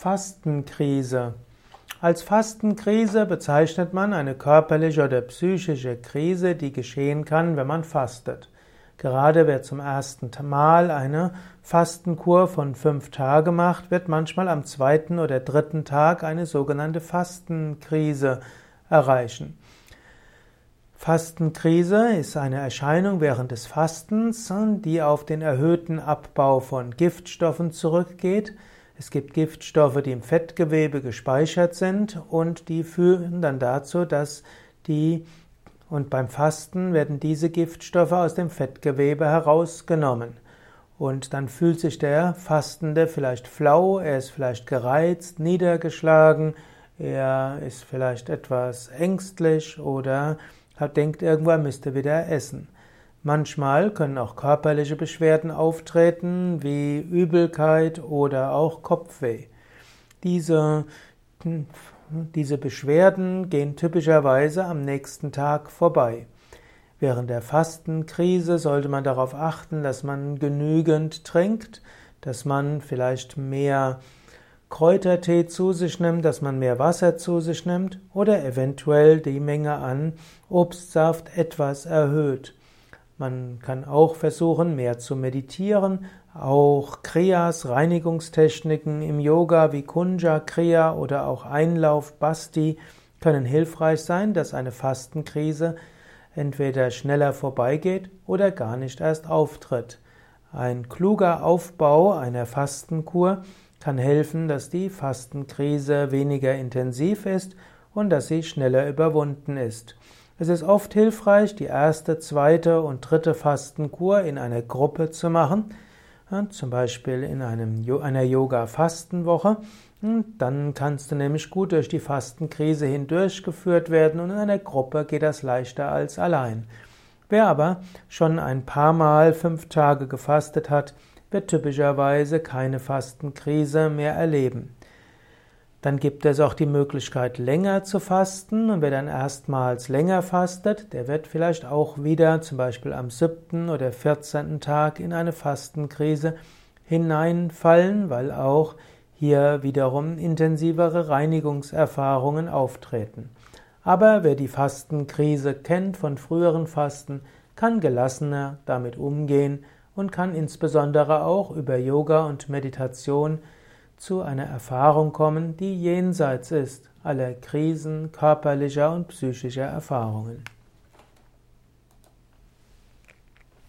Fastenkrise. Als Fastenkrise bezeichnet man eine körperliche oder psychische Krise, die geschehen kann, wenn man fastet. Gerade wer zum ersten Mal eine Fastenkur von fünf Tagen macht, wird manchmal am zweiten oder dritten Tag eine sogenannte Fastenkrise erreichen. Fastenkrise ist eine Erscheinung während des Fastens, die auf den erhöhten Abbau von Giftstoffen zurückgeht. Es gibt Giftstoffe, die im Fettgewebe gespeichert sind und die führen dann dazu, dass die und beim Fasten werden diese Giftstoffe aus dem Fettgewebe herausgenommen. Und dann fühlt sich der Fastende vielleicht flau, er ist vielleicht gereizt, niedergeschlagen, er ist vielleicht etwas ängstlich oder denkt irgendwann müsste wieder essen. Manchmal können auch körperliche Beschwerden auftreten, wie Übelkeit oder auch Kopfweh. Diese, diese Beschwerden gehen typischerweise am nächsten Tag vorbei. Während der Fastenkrise sollte man darauf achten, dass man genügend trinkt, dass man vielleicht mehr Kräutertee zu sich nimmt, dass man mehr Wasser zu sich nimmt oder eventuell die Menge an Obstsaft etwas erhöht. Man kann auch versuchen, mehr zu meditieren. Auch Kriyas, Reinigungstechniken im Yoga wie Kunja Kriya oder auch Einlauf Basti können hilfreich sein, dass eine Fastenkrise entweder schneller vorbeigeht oder gar nicht erst auftritt. Ein kluger Aufbau einer Fastenkur kann helfen, dass die Fastenkrise weniger intensiv ist und dass sie schneller überwunden ist. Es ist oft hilfreich, die erste, zweite und dritte Fastenkur in einer Gruppe zu machen, zum Beispiel in einem, einer Yoga-Fastenwoche. Dann kannst du nämlich gut durch die Fastenkrise hindurchgeführt werden und in einer Gruppe geht das leichter als allein. Wer aber schon ein paar Mal fünf Tage gefastet hat, wird typischerweise keine Fastenkrise mehr erleben. Dann gibt es auch die Möglichkeit, länger zu fasten. Und wer dann erstmals länger fastet, der wird vielleicht auch wieder zum Beispiel am siebten oder vierzehnten Tag in eine Fastenkrise hineinfallen, weil auch hier wiederum intensivere Reinigungserfahrungen auftreten. Aber wer die Fastenkrise kennt von früheren Fasten, kann gelassener damit umgehen und kann insbesondere auch über Yoga und Meditation zu einer Erfahrung kommen, die jenseits ist aller Krisen körperlicher und psychischer Erfahrungen.